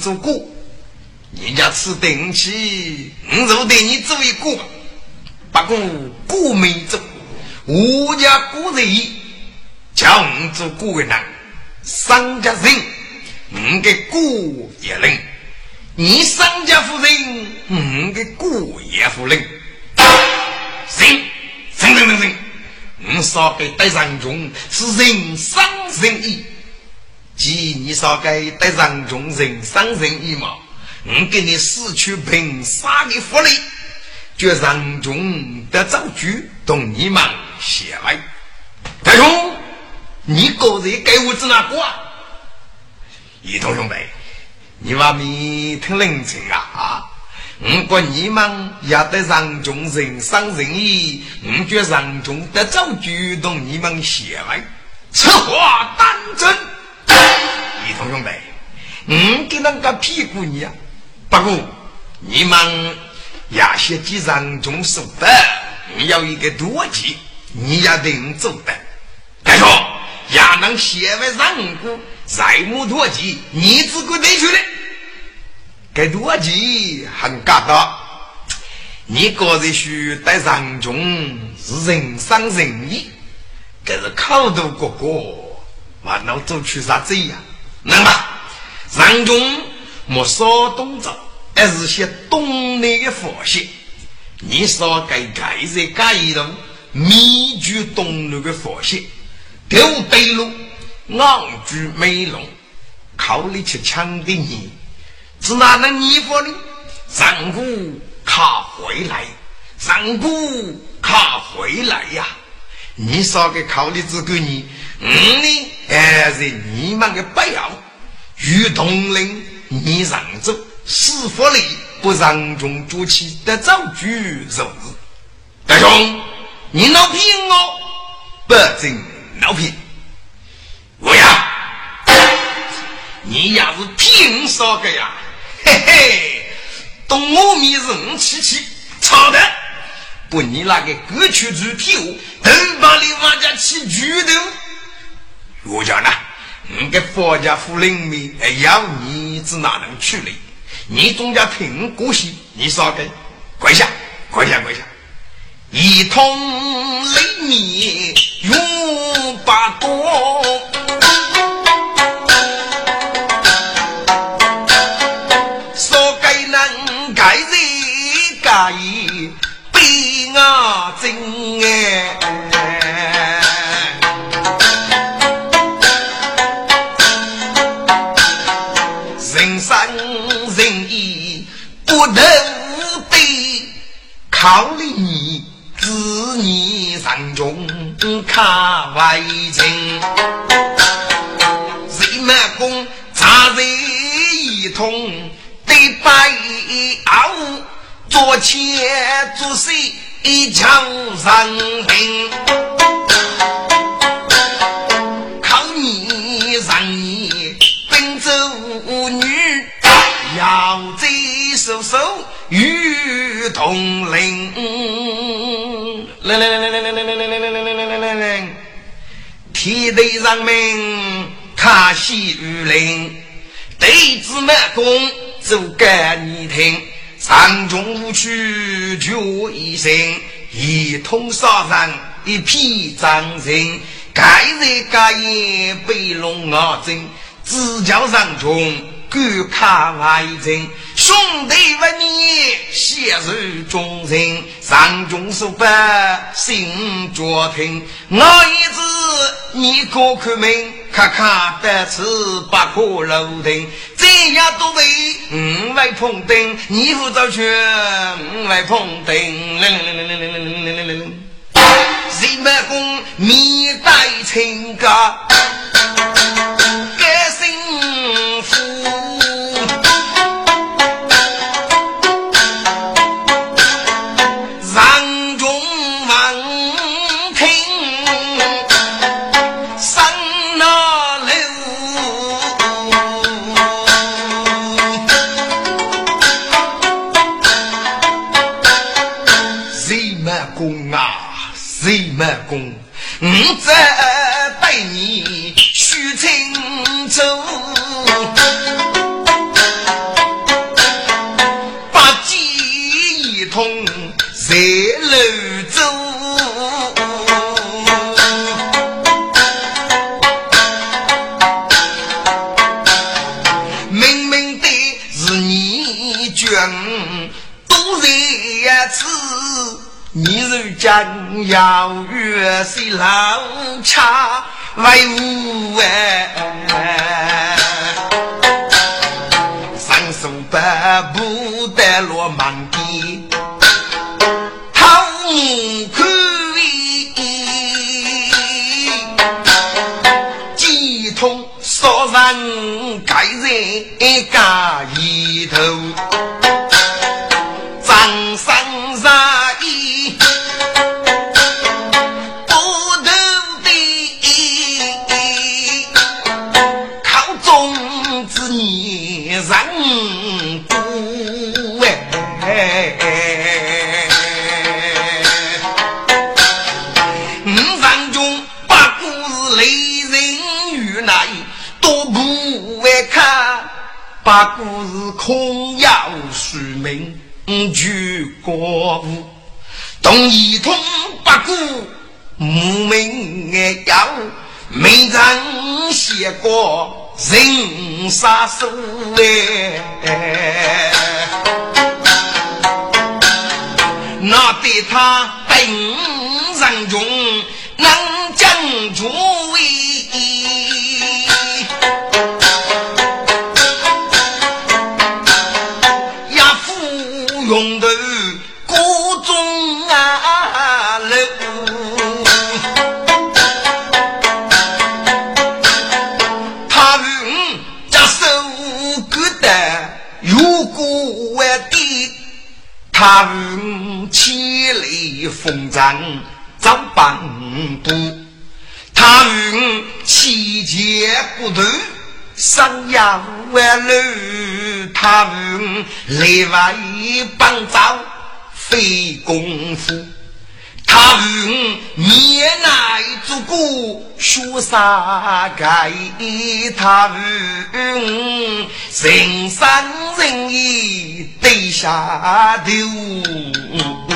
做过。人家吃定起，我就对你做一个，不过过没做，我家过人叫我做过人，商家人，我给过一人。你商家夫人，我给姑爷夫人，行行行行行，我说给带上中是人商人义，既你说给带上中人商人义嘛，我给你死去凭啥的福利，就让中的造句同你们写来。大兄，你个人给我指哪个？一同兄弟。你话没听冷清啊？如果你们要得让众人伤人意，我就让众得早主动你们写来。此话当真？一同兄弟，我给那个屁股你啊！不过你们要些几让众手的，你要一个逻辑，你要能做的。再说，要能写为让过。再木多吉，你只管得去了。该多吉很嘎达，你个人需带上中是人商人义，这是考读过过，完了做出啥子呀？那么上中莫说东走，而是些东南的佛系。你说该盖在盖一栋密居东南的佛系，丢对路。昂居美容，靠你去抢的你，只哪能衣服呢？上古卡回来，上古卡回来呀！你说个靠你只给你，嗯呢？还是你们的不要？与同龄你让走，师傅你不让中主起的早举手大兄，你闹平哦，不准闹平。我呀，你要是听说个呀，嘿嘿，东我米人气气，操的，不你那个歌曲主题哦，都把你往家起举头。我讲呢，你个佛家夫人们，哎呀你子哪能去嘞？你总家听歌戏，你说给，跪下，跪下，跪下，一通雷鸣永八多。外情，人马公查人一通对白傲，做前做谁？一枪上平，靠你让你奔走女，要贼手手与同龄。来来来来来来来来来来来来，一代人民，叹息如林；斗志满弓，足敢你听。上中无区，决一生；一通杀人，一匹张生。盖日盖夜，北龙啊争，只教上穷。敢看外人，兄弟问你，血如忠人，上中数白，心着听。我一子，你过看门，看看得此不可漏听。这样多为五外碰灯，你父责去五外碰灯。人们公面带情感。福，万众听三六，功啊？谁没功？我只拜你。须清楚，把记一同在楼州，明明的是你君都在此。你如今要约谁老恰为无哎，上手百步得落满地，好可以，几通杀人盖人家一头。把故事空要虚名，举国无动一通八股无名要没人写过人杀手哎，那得他本人中能讲主风尘早半步，他问七节骨头。上阳万路，他问内外帮造费功夫。他问年来做过学啥改？他问人生人意对下头。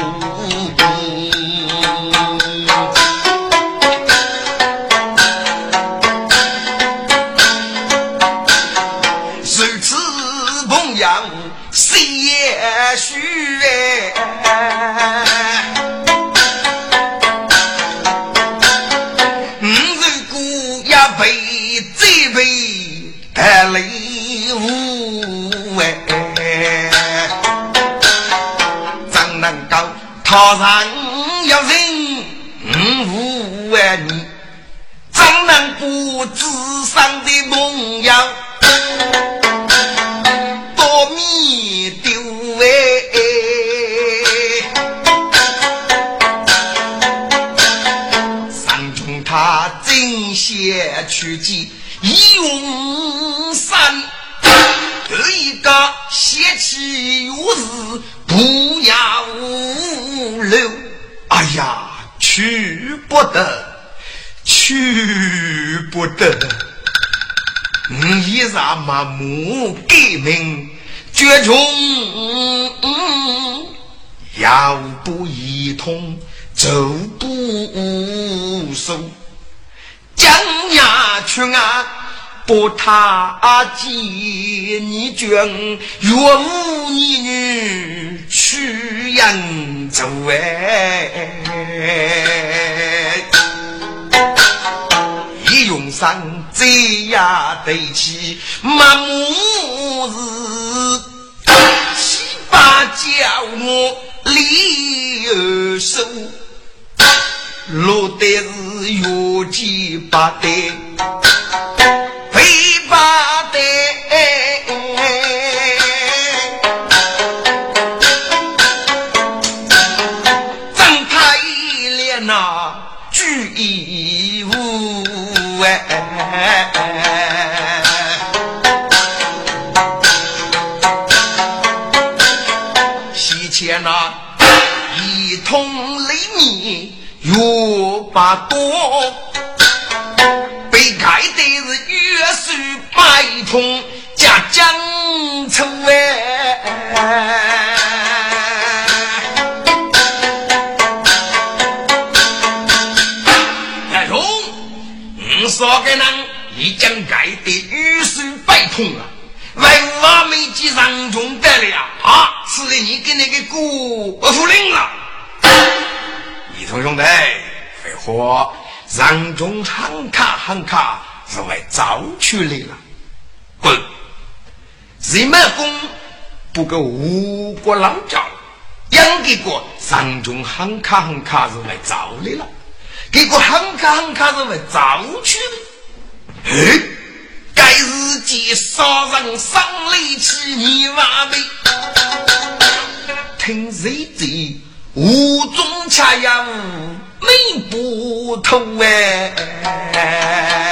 许哎，五日姑也被这被带礼物哎，怎能够他人要人五万你，怎能不智商的梦样？邪气有事不要留。哎呀，去不得，去不得！你一啥麻木革命，绝穷要不一通，走不收。江呀去啊，不他见你君，岳母你女去扬州哎，一用上这呀对起，满目是七八叫我离二手。落得是越级八代，哎，西前那一通雷鸣。又把多，被盖的是月水百通加江出哎。哎水百通了，为我没几上中得了啊！是的，你跟那个姑夫领了。一同兄弟，废话，让中喊卡喊卡是为早去来了。滚！人们公不够五国老教，养给个上中喊卡喊卡是为早来了，给个喊卡喊卡是为早去的。嘿，该日记杀人伤力气，你话没？听谁的？无中恰阳美不透哎，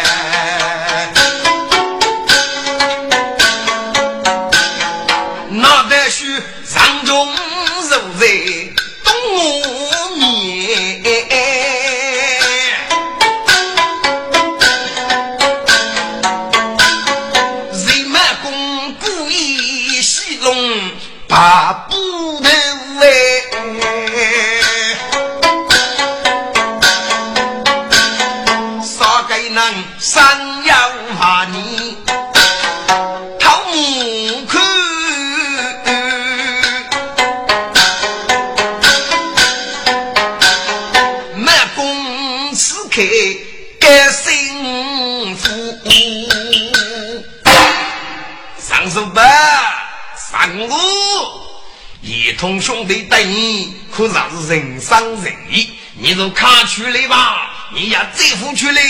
同兄弟等你，可算是人上人义。你就卡出来吧，你呀再付出来，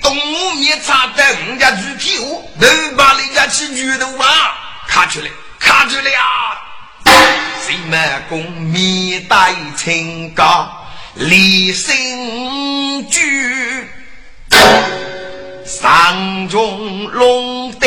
东吴面差的人家猪皮货，能把人家起举头啊！卡出来，卡出来啊！谁满公面带清高，立心居。上中龙德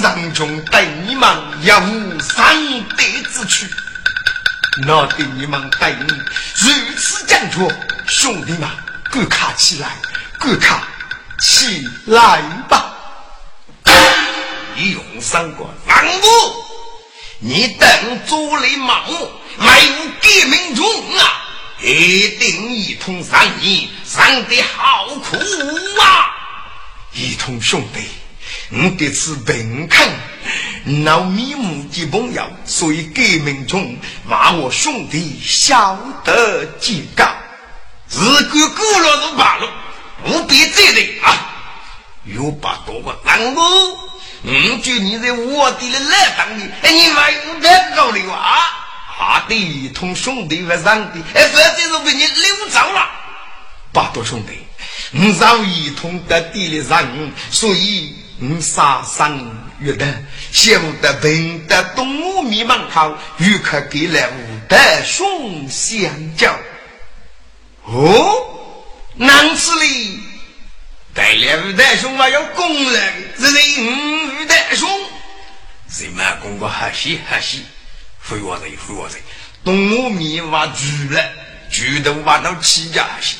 五丈中对你们也无上德之躯。那对你们对你如此讲究，兄弟们，各卡起来，各卡起来吧！你用三个让步，你等做了盲目，没有革命中啊！一定一同上你，上的好苦啊！一同兄弟，你这次平肯。闹面目的朋友，所以革命中骂我兄弟晓得几个，日过过了就罢了，不必责任啊！又把多个让步，嗯，就你在我的来当里，哎，你还有点高的啊？啊，对，一同兄弟和上的，哎，反正是被你溜走了，八多兄弟，你让一同得地里人，所以你杀生。月的，晓得平得东吴迷茫好，欲可给了吴德兄相交。哦，南此里带来吴德兄嘛要攻来，这是吴德兄。谁嘛公个哈西哈西，回我这回我这，东吴迷挖住了，住都挖到七家去。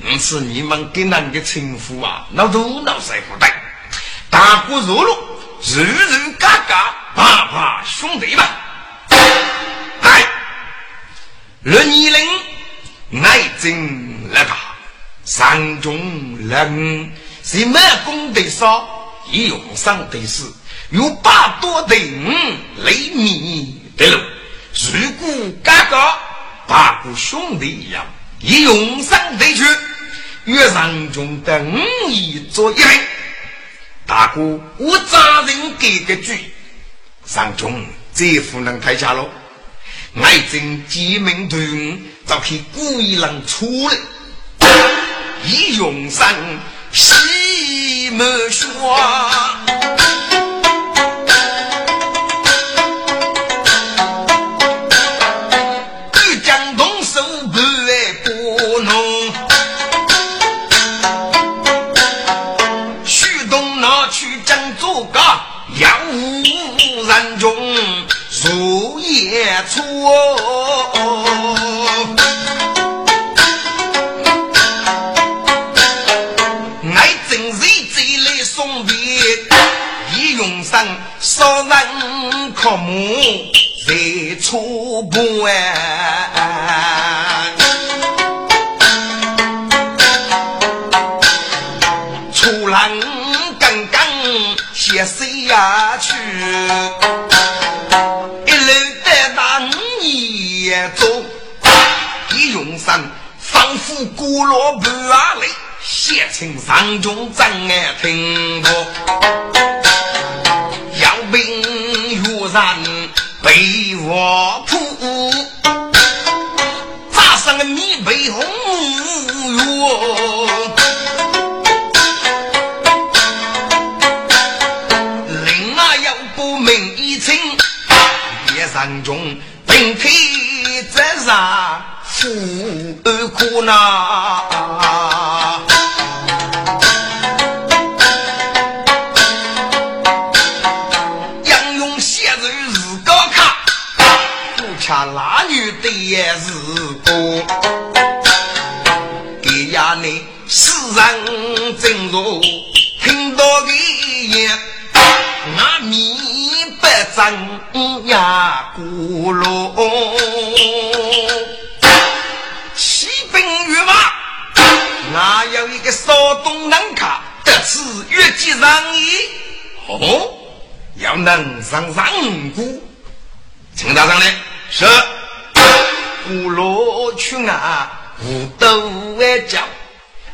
因此你们给那个称呼啊，那都闹谁不对？大锅肉肉。日日嘎嘎，爸爸兄弟们，来，六年零，爱真来打，山中人是满功的少，一用上的是有八多的五，雷米的路，如果嘎嘎，八个兄弟一样，一用上的去，岳上中的五亿做一名。大哥，我扎人给个句，上中这副能太假了。爱真鸡鸣团，这批故意人出来，一用上西门霜。父母在初步哎，写成上中真爱听过。被我扑，扎上了米背红哟，另外要不明一清，夜山中并非在上富而苦恼。不长呀咕噜，骑兵御马，哪有一个少东能卡得此越级上衣？哦，要能上上古，请大上来。是，古罗去啊，无都外叫，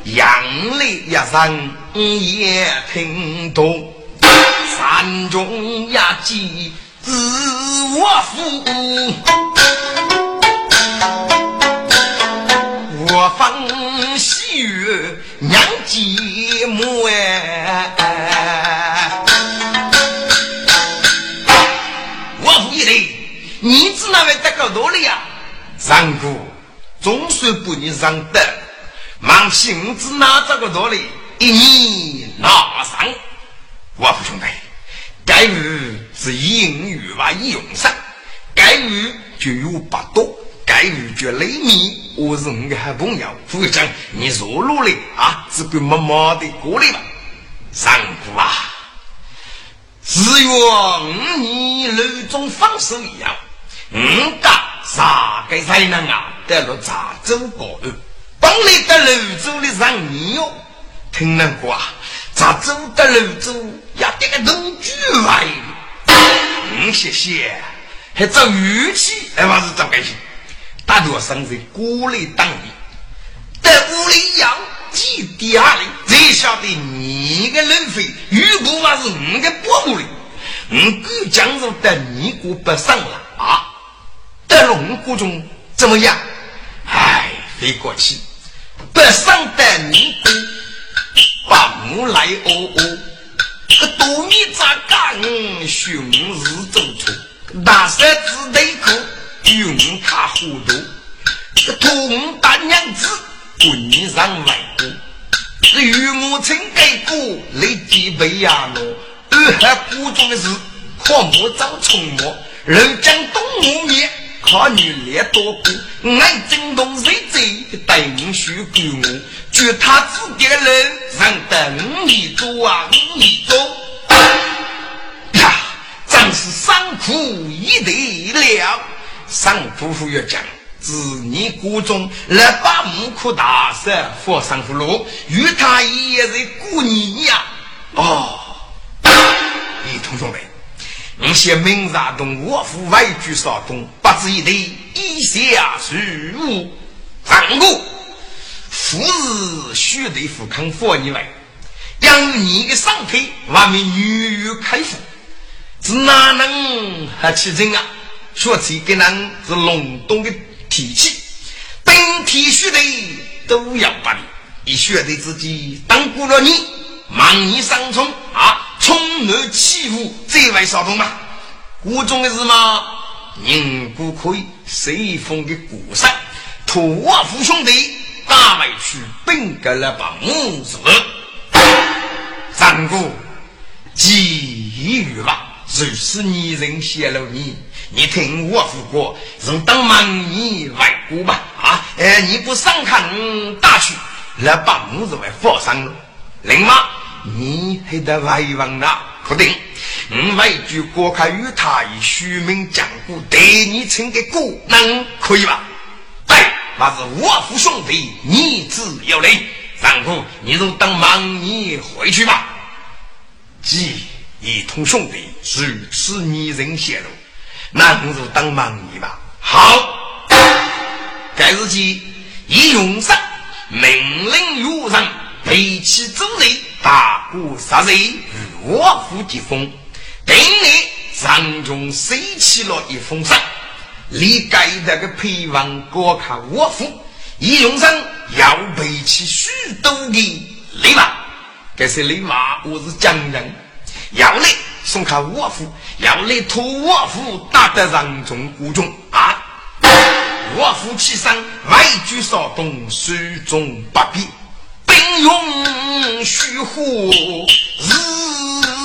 杨丽一声也听懂，山中压鸡自我负，我方喜悦娘寂寞哎。你只那位得个道理呀？上古总算不你上得，忙性子拿这个道理，一年拿上。我父兄弟，该鱼是英语吧？一用上，该鱼就有八多，该鱼就雷米，我是你的好朋友。副长，你弱弱的啊，只管默默的过来吧。上古啊，只愿你楼中放手一样。五家啥个才能啊？得了茶州高安，本来得楼中的上你哟，听人话，茶州得泸州也得个农居来。嗯，谢谢，还做玉器，还不是做开心？大多生在锅里当的，在屋里养鸡底下里，才晓得你个人费，如果我是你个伯母哩，你敢讲入得你过不上了啊？在龙骨中怎么样？哎，飞过去，不上得你，把木来哦哦，个多米扎干，熊日走出，大山子内裤，云卡糊涂，个通大娘子，滚上外骨，是玉木青盖骨，立地被压落，二海骨中的是狂魔遭冲魔，人将东木灭。靠女烈多苦，爱惊动谁贼？等须给我，就他自己的人，让等你做啊，你做呀，真是伤苦一对了。上夫妇要讲，子你谷中来把木库大山佛上葫芦，与他也是故你呀。哦，你同学们。一些明察东，我府外居少东，不知一对，以下属物。三个富是须得富康富你来，养你的上腿外面女女开腹，是哪能还起劲啊？说起给人是隆冬的天气，本体须得都要把你，一学得自己当过了你，忙你上冲啊，冲南欺负这位少东嘛，古中的是吗？宁不可以随风的鼓声，托我父兄弟打回去，本该了把母子。三哥，机遇吧，就是你人泄露你，你听我父过，人当忙你外国吧啊！哎，你不上看大去，那把母子来放上了，另外你还得外望那，确定。我为句国开与他以虚名讲故，对你称个故能可以吧？对，那是我父兄弟，你自有礼。丈夫，你就当忙你回去吧。既一同兄弟如此拟人泄露，那我就当忙你吧。好，该日起一用上命令有人背起走人，大鼓杀贼，我父结封。等你上中收起了一封信，你该那个陪王国看我府，一用上要背起许多的礼物。这些礼物我是将人，要来送看我府，要来托我府打得上中古中啊！我府起身外举少东，手中不必，兵勇虚虎日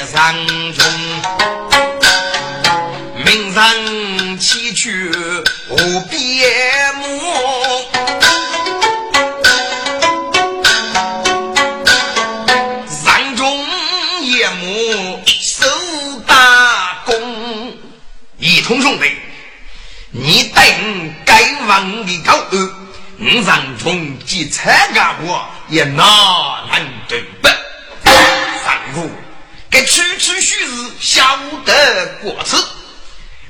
送哎上中，名人起去无边目。同兄弟，你等该王的高额，你让中及参加我也难能对不？上父，该区区虚日晓得过此。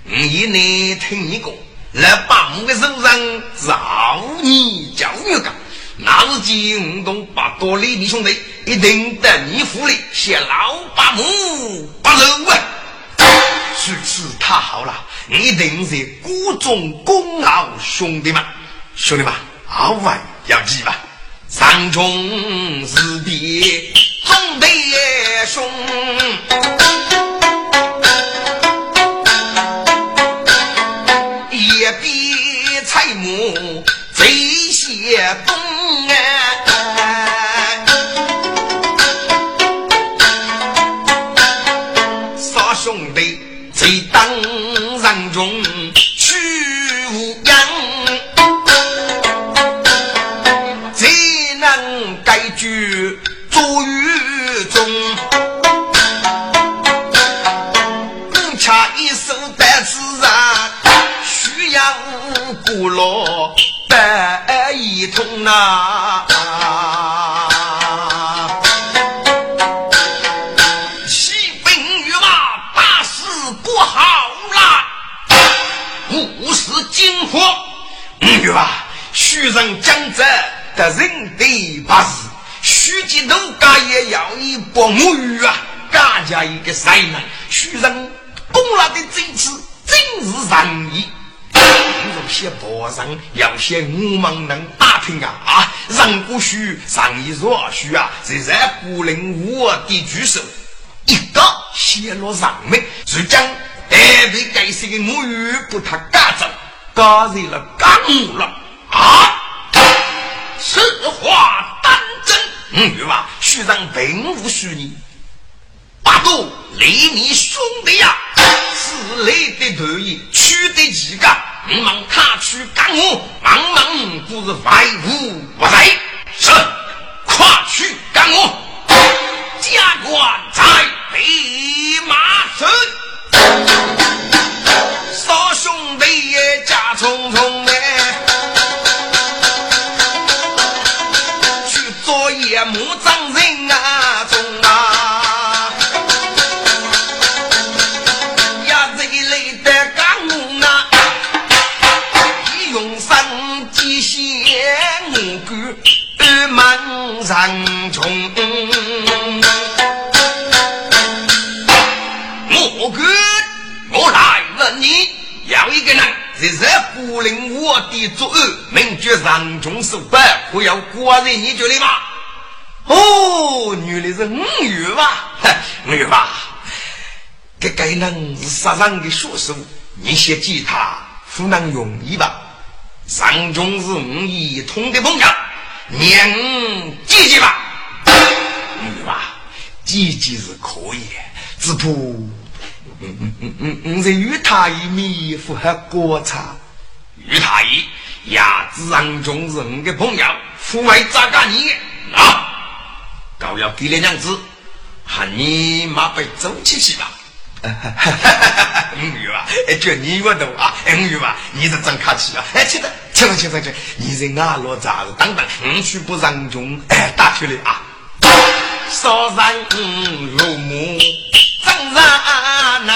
你呢听一个，来把我的手上造你教育个，那是惊动把多里你兄弟一定得你府里写老八母不漏啊！如此太好了。一定是孤中功劳，兄弟们，兄弟们，二位要记吧。上中是弟，中弟兄，一比财母贼些东古老白一通啊。虚人将者得人得八事，虚极奴家也要以博母语啊！家家一个才能，虚人功劳的这次真是仁义。有些博人有些我们能打听啊啊！人不虚，上一若虚啊！这在不能我的举手，一个泄露上面，就将代被该死的母语不他赶走，加入了干木了。啊！此话当真？嗯，对吧？虚让并无虚拟，把大度雷你兄弟呀，是你的头意取得几个？你们他去干我，忙忙不是外无不在，是快去干我，家官我的作恶，名叫上中手办，我要挂在你这里吗？哦，原来是五月吧？五月吧？这个人是杀人的凶手，你先记他，不能容易吧？上中是五一通的朋友，念记记吧。五月吧，记记是可以，只不。嗯嗯嗯嗯嗯，是与他一米符合国差，与他一牙子上中是我的朋友，父为咋个你啊？高要给了娘子，喊你马背走起去吧。五月啊，哎，叫你我都啊，五月啊，你是真客气啊！哎，去的，去了，去了，去，你在俺罗咋子等等，五去不上中，哎，打出来啊！少人入目。正然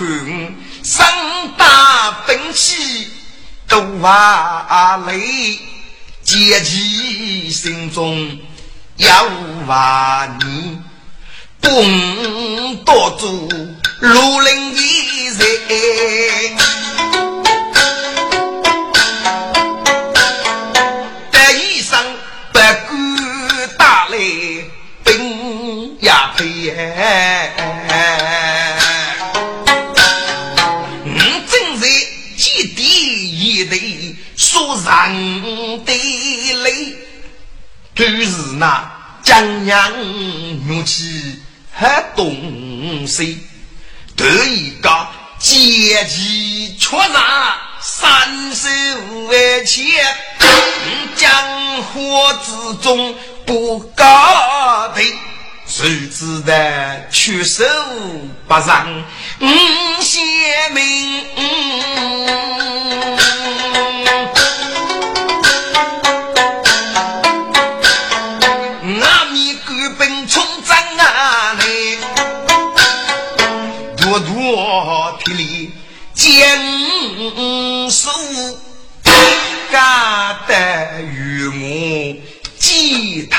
他看身打兵器都哇累，阶级心中要哇你，不多做如林一人。得一生不管打来兵呀配耶。人的泪，就是那江洋怒气和东西，得一个阶级确认三手为前，江火之中不高的。谁知道屈手不让五贤明？阿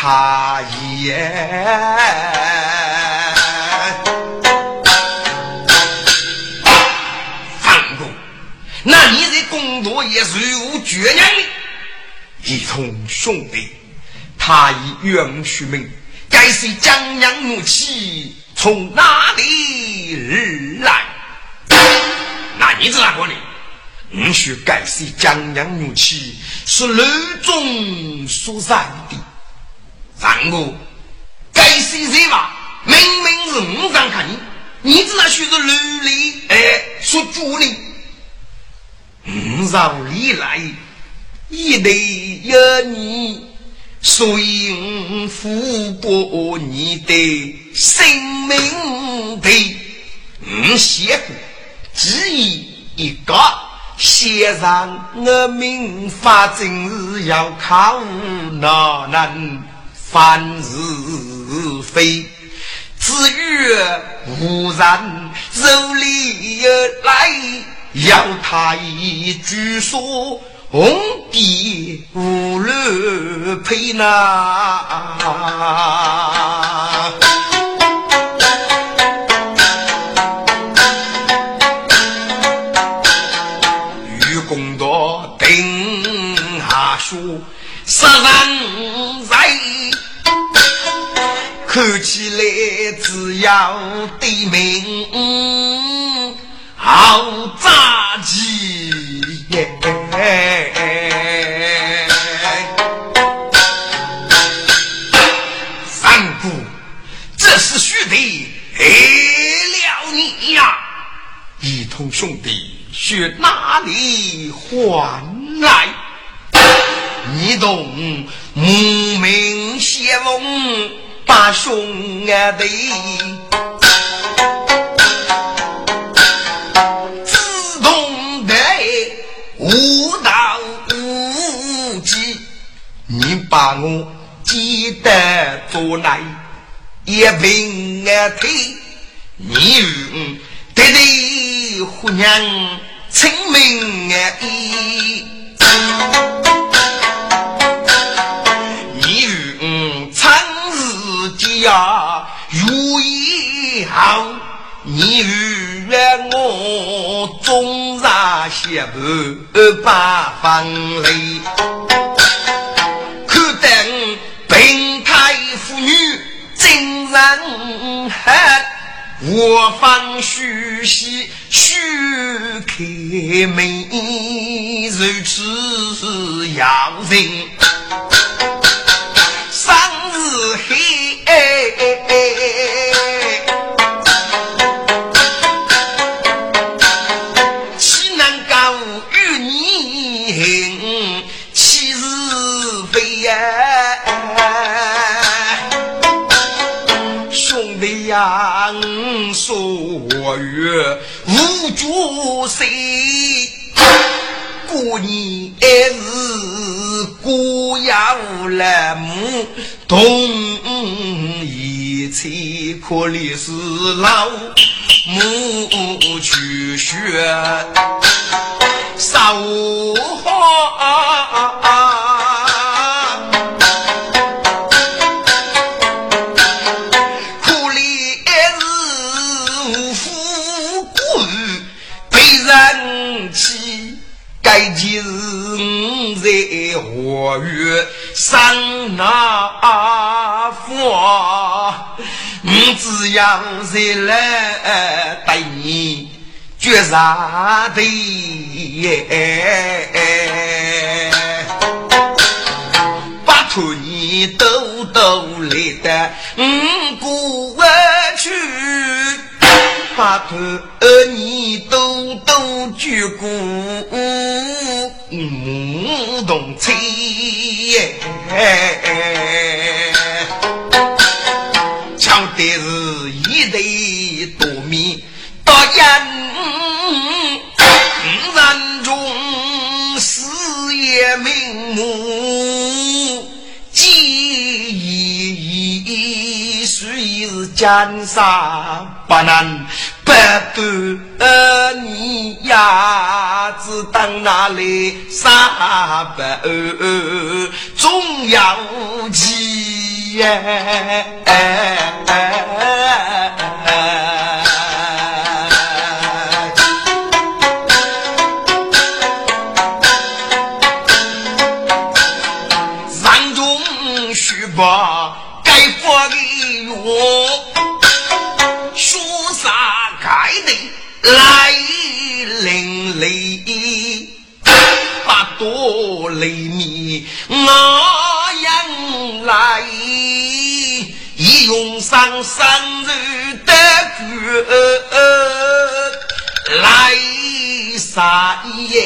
他言。放过，那你在工作也是有倔强的，一同兄弟，他已远去命，该是江洋怒气。从哪里而来？那你是哪个呢？你须改写江洋怒气是楼中所染的。三哥，改写谁吧？明明是五张看你，你知道须是楼里哎说主呢。五张里来，一对有你。所以，我付过你的生命的，我写过，只一一个，写上我民法正是要靠哪能凡是非？至于无人手里来，要他一句说。红地无路配那，看起来只要对命好扎鸡。三姑，这是须得害了你呀！一同兄弟，去哪里还来？你懂母命先翁把兄弟。无道无忌，你把我记得做来一平安腿，你与爹爹姑娘亲命啊意，日家如意好，你与我终日。下半八方里，可等平台妇女真人汉，我方虚席须开门，如此要人，三日黑。杨素月无主谁？过年是过要来母，同一起可怜是老母去学烧花。该今日在何月上那佛？你只要在来对你绝杀的，拜托你多多来的，嗯，过去。把头儿你都都鞠躬，唔动气，抢的是一对多面大眼，人中死也瞑目，江山不能。呃，你呀，只当哪里三百二，总要记上中须把我迎来，一用上生日的歌来杀耶，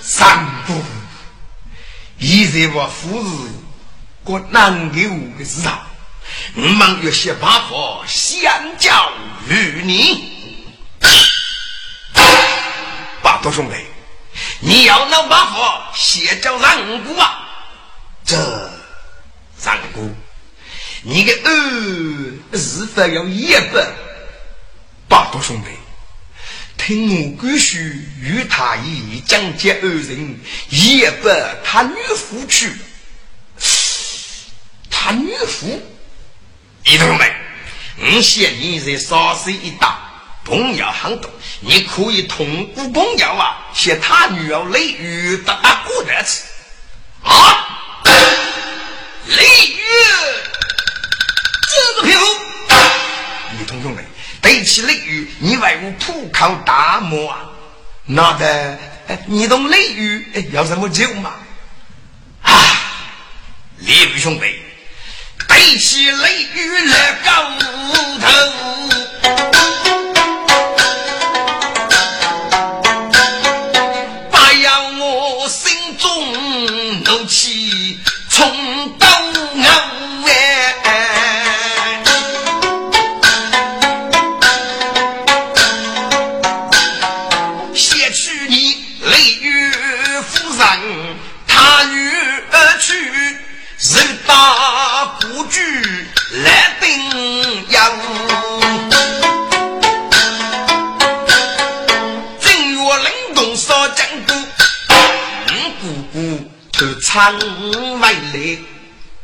三步，现在我夫子过难给我的市场。我们有些办法相交于你，八多兄弟，你要能办法先交人骨啊！这三姑，你的儿是否要一百？八多兄弟，听我姑须与他一讲解二人。一百，他女夫去，他女夫。弟兄们，我嫌你在沙水一打，朋友很多，你可以通过朋友啊，写他女儿雷雨打打过来吃啊！雷雨，这个皮肤，女同学们，对起雷雨，你为我普靠大漠啊？那的，你懂雷雨要什么酒吗？啊，雷雨兄弟。背起雷雨来高头，偷仓外来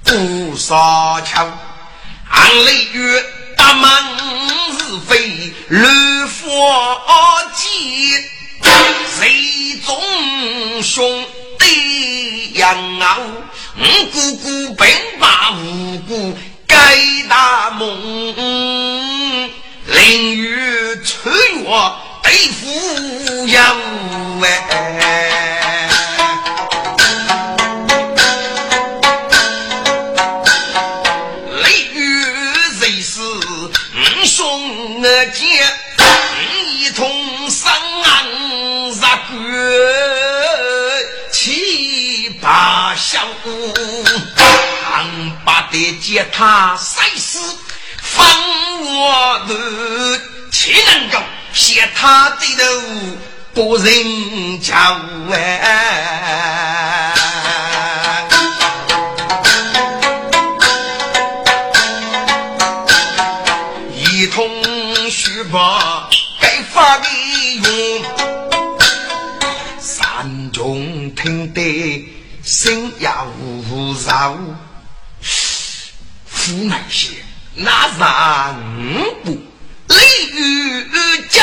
不烧桥，俺雷月大门是非乱佛记，谁中兄弟养啊？我姑姑本把无辜改大梦，淋雨穿越对付妖哎，小五，俺把得接他赛死，放我的岂能够写他的头不人教哎？得心要无扰，夫那些那让步，雷雨叫，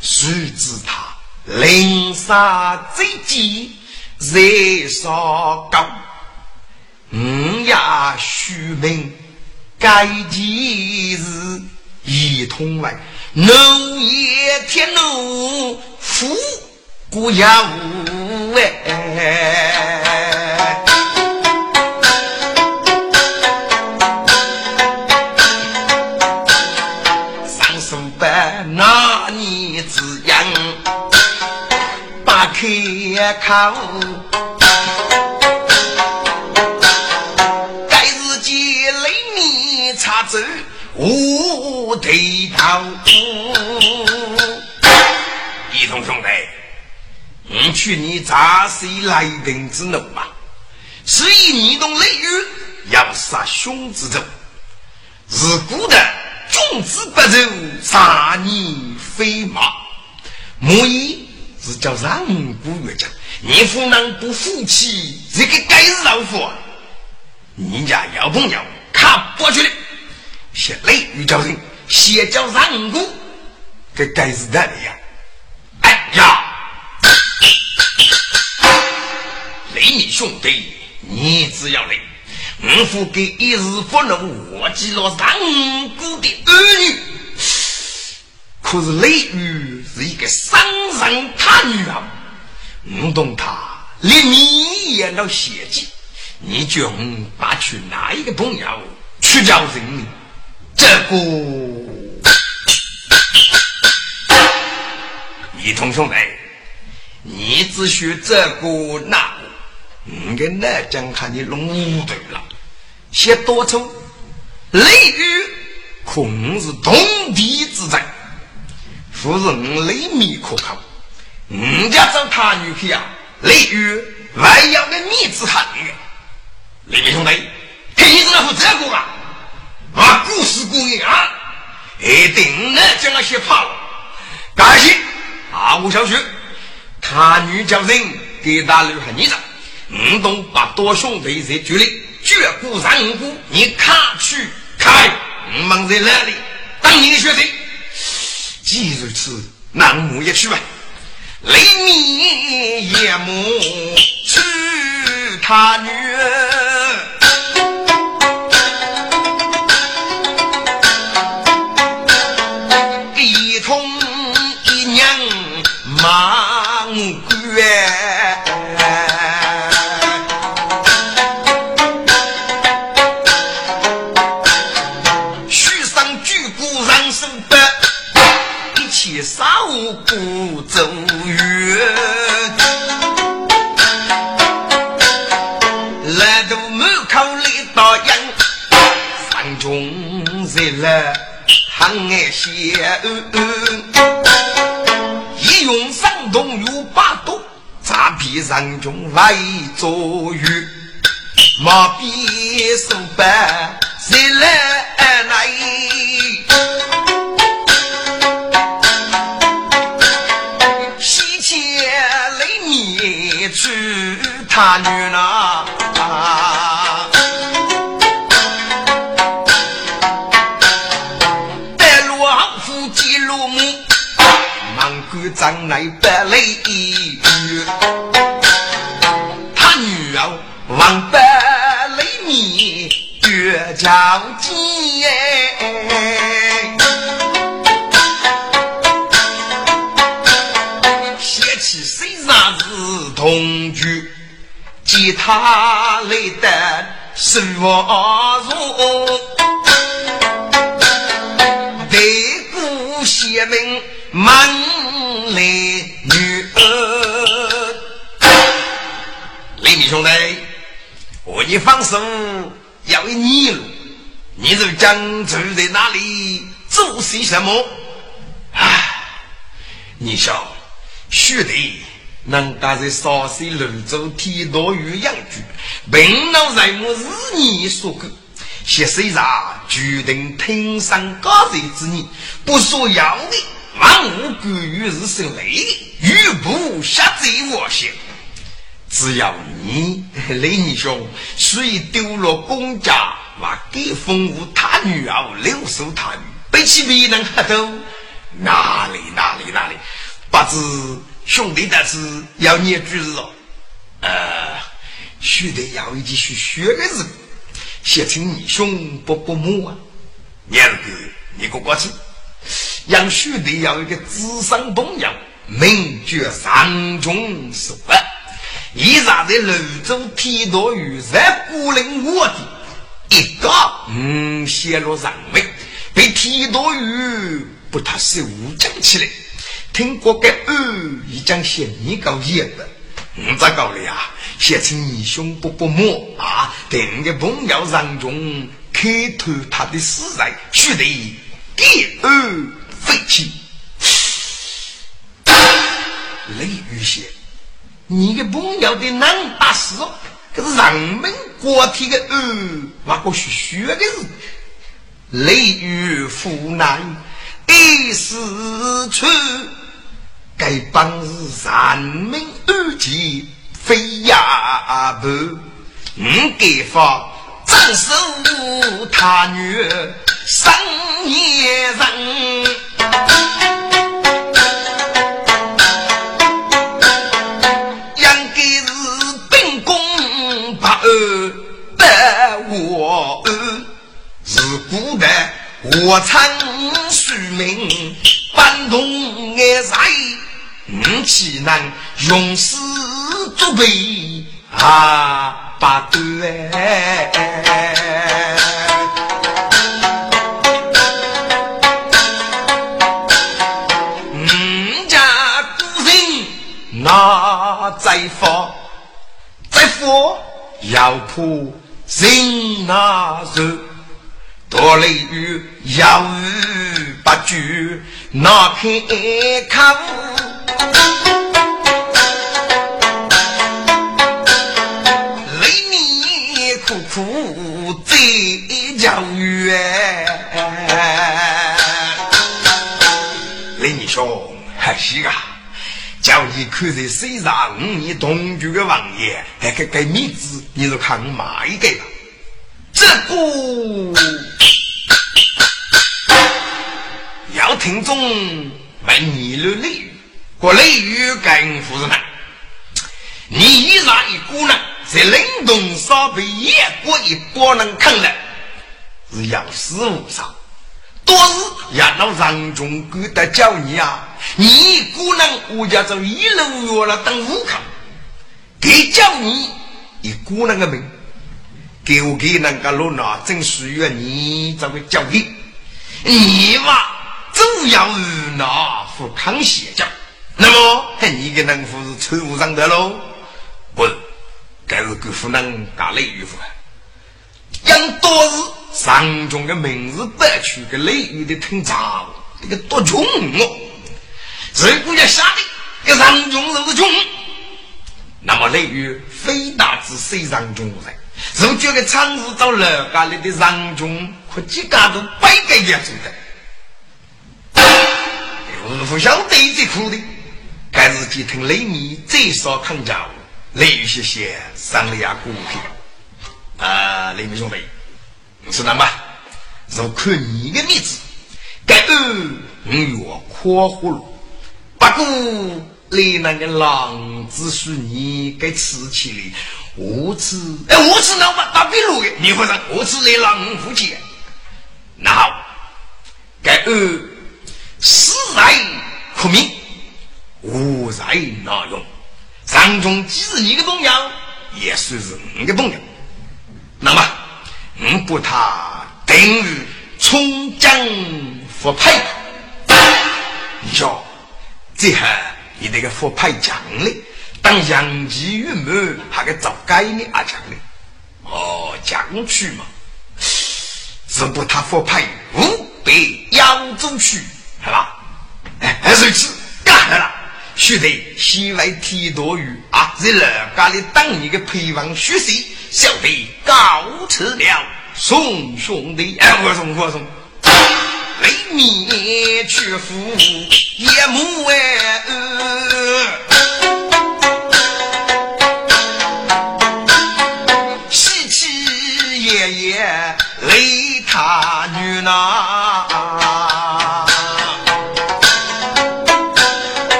谁知他灵杀最急，热烧高，五呀虚名，该几日一通来，怒也天怒夫。孤要哎，上书本那你字样，把开口，该日记雷米查走无对头，一同兄弟。你去你砸谁来人之怒嘛？是以你动雷雨要杀兄之仇，是古的君子不走杀你飞马，莫以是叫让古越讲，你夫能不服气，这个该死老虎，你家要朋友看不去了，写雷雨叫人，写叫让古，这该死的呀！你兄弟，你只要来。我夫给一日不能忘记了上古的儿女，可是雷雨是一个伤人他女啊！我懂他连你也能写记，你叫我把去哪一个朋友去叫人？这个，你同兄弟，你只需这个那，你跟那讲看你弄对了。先多抽，雷雨恐是通敌之灾。夫人雷米可靠，你家找他女婿啊，雷雨还要个米子汉的。雷米兄弟，看你怎么负责过啊？啊，故事故言啊，一定能将那些跑。感谢啊，吴小雪，他女叫人给他留下你子，五东把多兄弟在局里。绝不让步！你看去开，忙在哪里？当你的学生。既如此，那我也去吧。雷米也母娶他女，爱些，一用山东有八度，咋比人中来做鱼？马比手板谁来来？西迁雷米去他女那。他来的是我如，对古写名满。雷女儿，雷米兄弟，我你放手要一你路，你这将住在哪里做些什么？唉，你想，兄弟能干在沙溪泸州天道园养居，平老人我日你所过，现虽然决定天上高人之年，不说要的。万物归于是生雷，雨不下在我心。只要你 雷尼兄虽丢了公家，把给封物他女儿留守他女，背起别人黑头，哪里哪里哪里？不知兄弟的是要你句子哦。呃，须得要一句学学的字，写成你兄伯伯母啊。念个，你给我过去。让须得要一个智商朋友，名绝上中手啊！一扎在泸州天道与在孤零我的，一个嗯泄露上位，被天道园不他手讲起来。听过个二已将嫌你搞野的，嗯咋搞的呀？写成你兄不不摸啊！等个朋友上中开脱他的死在，须得第二。废气，雷雨仙，你个朋友的难打死，可是人们国体的呃，那个是学的是，雷雨湖南一时出，该帮是人民二级非呀不，唔给发斩首他女生野人。我称书名，搬动爱才，五岂能用死作备啊？八断。五家古人那在佛，在佛要破人那人。多雷雨，要雨不惧，哪片看雷你苦苦在教育雷你兄，还是啊，叫你看在身上，你同居的王爷，还给给面子，你就看哪一个吧。这个要听众问你了雷雨，过雷雨跟夫人们，你依然一姑娘在冷冻烧被野过一波能看了，是要死无少。多日也老让中国的叫你啊，你一姑娘我家走一路月了等五康，给叫你一姑娘的命。给我给那个罗那真需要你这个教育，你嘛主要那副康熙教，那么你给能副是错误上的喽？不，该是给湖南打雷雨夫，因多是上中的明日北区的雷雨的听长，这个多穷哦！如果要下的，给上中就是穷，那么雷雨非大之谁上中人？如觉得长日到楼家里的人中和几家都百个月走的，我不晓得这苦的，该日记听雷米最少看家雷雨些些上了牙骨皮啊，雷米兄弟，知道吗？如看你的面子，该二五月阔活了，不过你那个狼子是你该吃起的。我吃，哎，我吃老板打比路的，你会说我吃来狼虎节？那好，该二死来可命，无在那用。上中既是你的朋友，也算是你的朋友。那么，我把他等于冲江复派。你说，这下你那个复派奖励？当杨吉玉满，还给找该你阿强的哦，将去嘛，是不他佛派五百扬州去，是吧？哎，还是此干了，须得西外提多雨啊！在老家里当你的陪王学习，小弟告辞了，宋兄弟，哎，我送我送，为民去赴夜幕哎。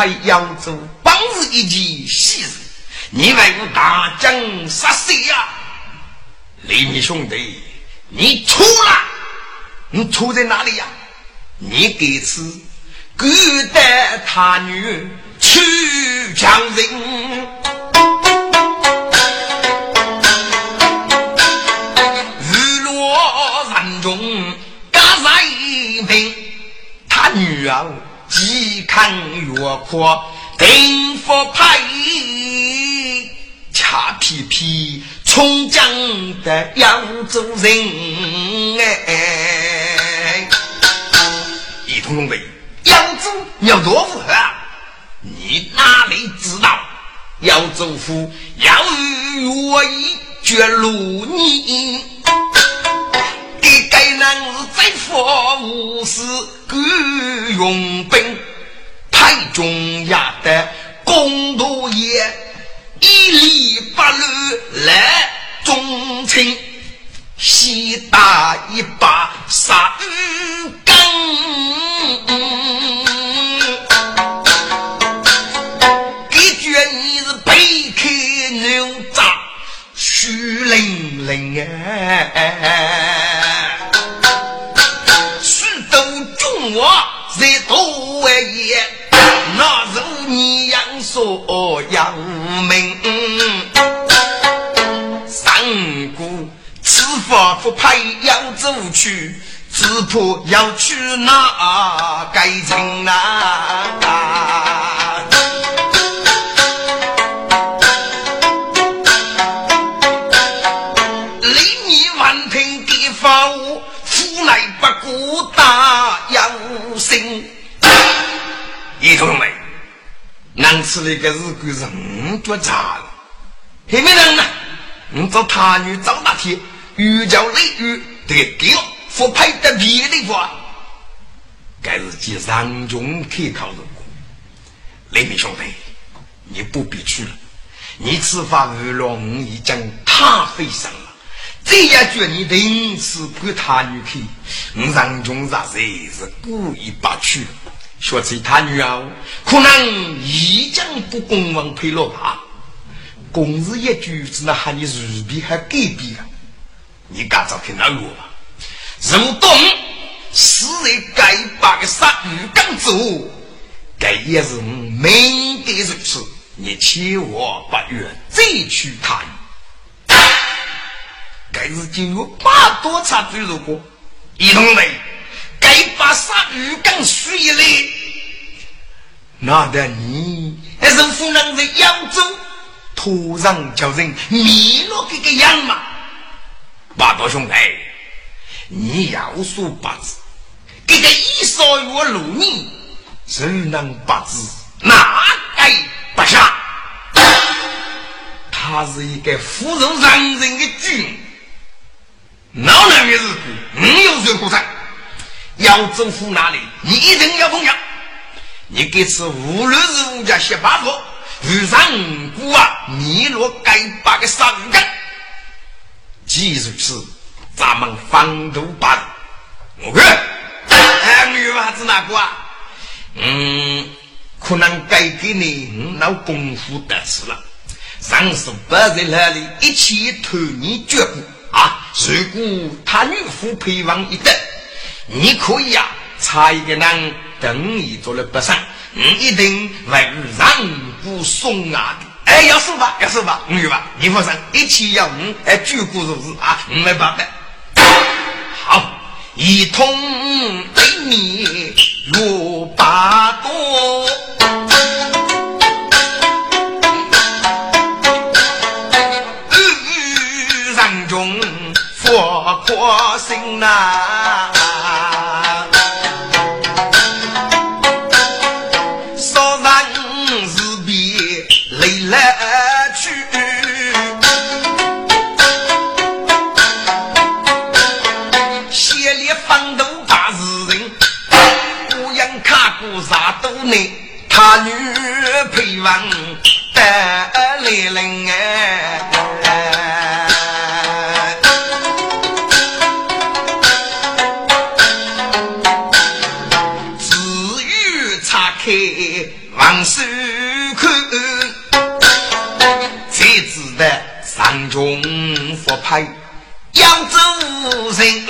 派扬州帮日一件喜事，你为我大将杀谁呀？李密兄弟，你错了，你错在哪里呀？你给此勾带他女去强人。女儿看越阔，定佛派恰皮皮冲江的扬州人哎！一通兄弟，扬州要多富啊！你哪里知道？扬州府要我一绝路你。给该男儿在佛无事，敢用兵，太中压的公道也，一礼八路来忠臣，西打一把杀根，给觉你是背开牛杂，虚灵灵哎。我在多也，那如你养说养命，三姑此法不派扬州去，只怕要去那该城啊！难吃的个日子是五脚茶了。还没人呢，你找他女找大天，欲叫雷雨得给了，不配得别的话。该是继上中可靠人物。雷明兄弟，你不必去了，你此番二龙已经太费神了。这也觉你临时不他女去，我上中啥子是故意把去，说起他女儿，可能已经不公王配了吧？公事一句，只能喊你如笔还改笔了。你赶早听那我吧。如东是人该把个杀鱼刚走，该也是明的如此。你千万不愿再去他。该是经过八多场追逐过，一同们，该把杀鱼缸水一来，那得你还是湖南在扬州，突然叫人迷了这个样嘛？八多兄弟，你要说八字，这个一说月六年，谁能八字？哪该不下？他是一个富人让人的君。老难的日子，你有谁不在？要走府哪里？你一定要奉养。你给此无论是物家写八座，遇上五啊，你若该把个三干。既如此，咱们方都办。我看，哎，女娃子哪个啊？嗯，可能该给你五老功夫得吃了。上次不在那里一起偷你脚步。啊！如果他女夫陪王一等，你可以啊，差一个人等你做了不上，你一定为让步送啊！哎，要收吧，要收吧，女吧，你放心，一起要你哎，举国如是啊，没办法。好，一通对你如八多。我可心呐，派扬州人，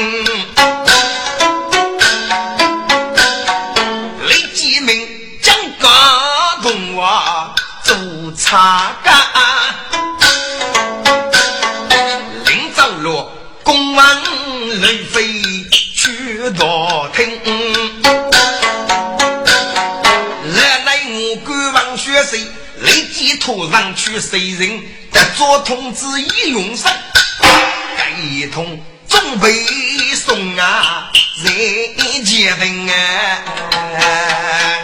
李继明将个同我做茶干，临走路公安雷飞去道听。立即拖上去，谁人得做通知一用上，一通总被送啊，人结婚啊！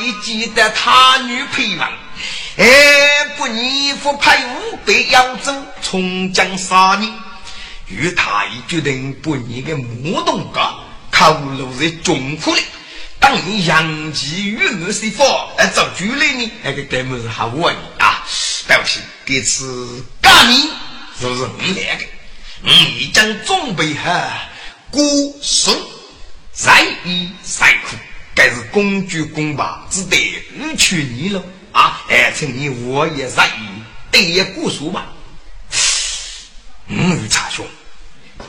已记得他女配王，哎，不你父派五百扬州从江杀你，与他已决定不你的木东家考入在中府里，当你杨继与我是否哎，找主来呢？那个根本是好问啊！对不起，这次干你就是你来的，你已经准备好孤孙在衣再苦。该是公主公爸只得二娶你了啊！哎，请你我也愿意对也过数吧。嗯，查兄，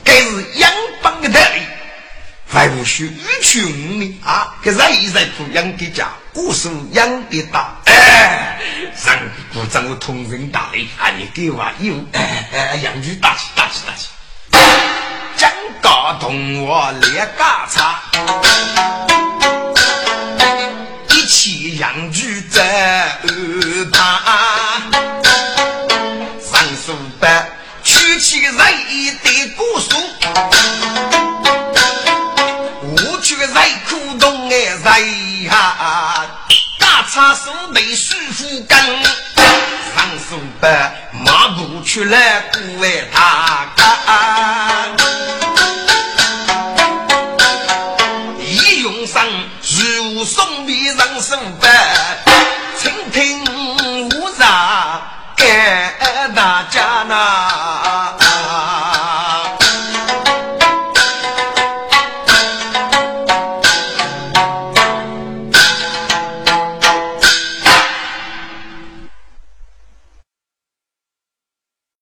该是养帮的道理，还不许二娶你啊！给愿意在不养的家过数养的大，哎，让鼓掌我同人大礼啊！你给我有哎哎，养女大气大气大气，将高同我列家茶。起养居在旁，上书班取起人的古书，我去人苦动哎人呀，大茶书被师傅干，上书班马步去了古外大干。送别人生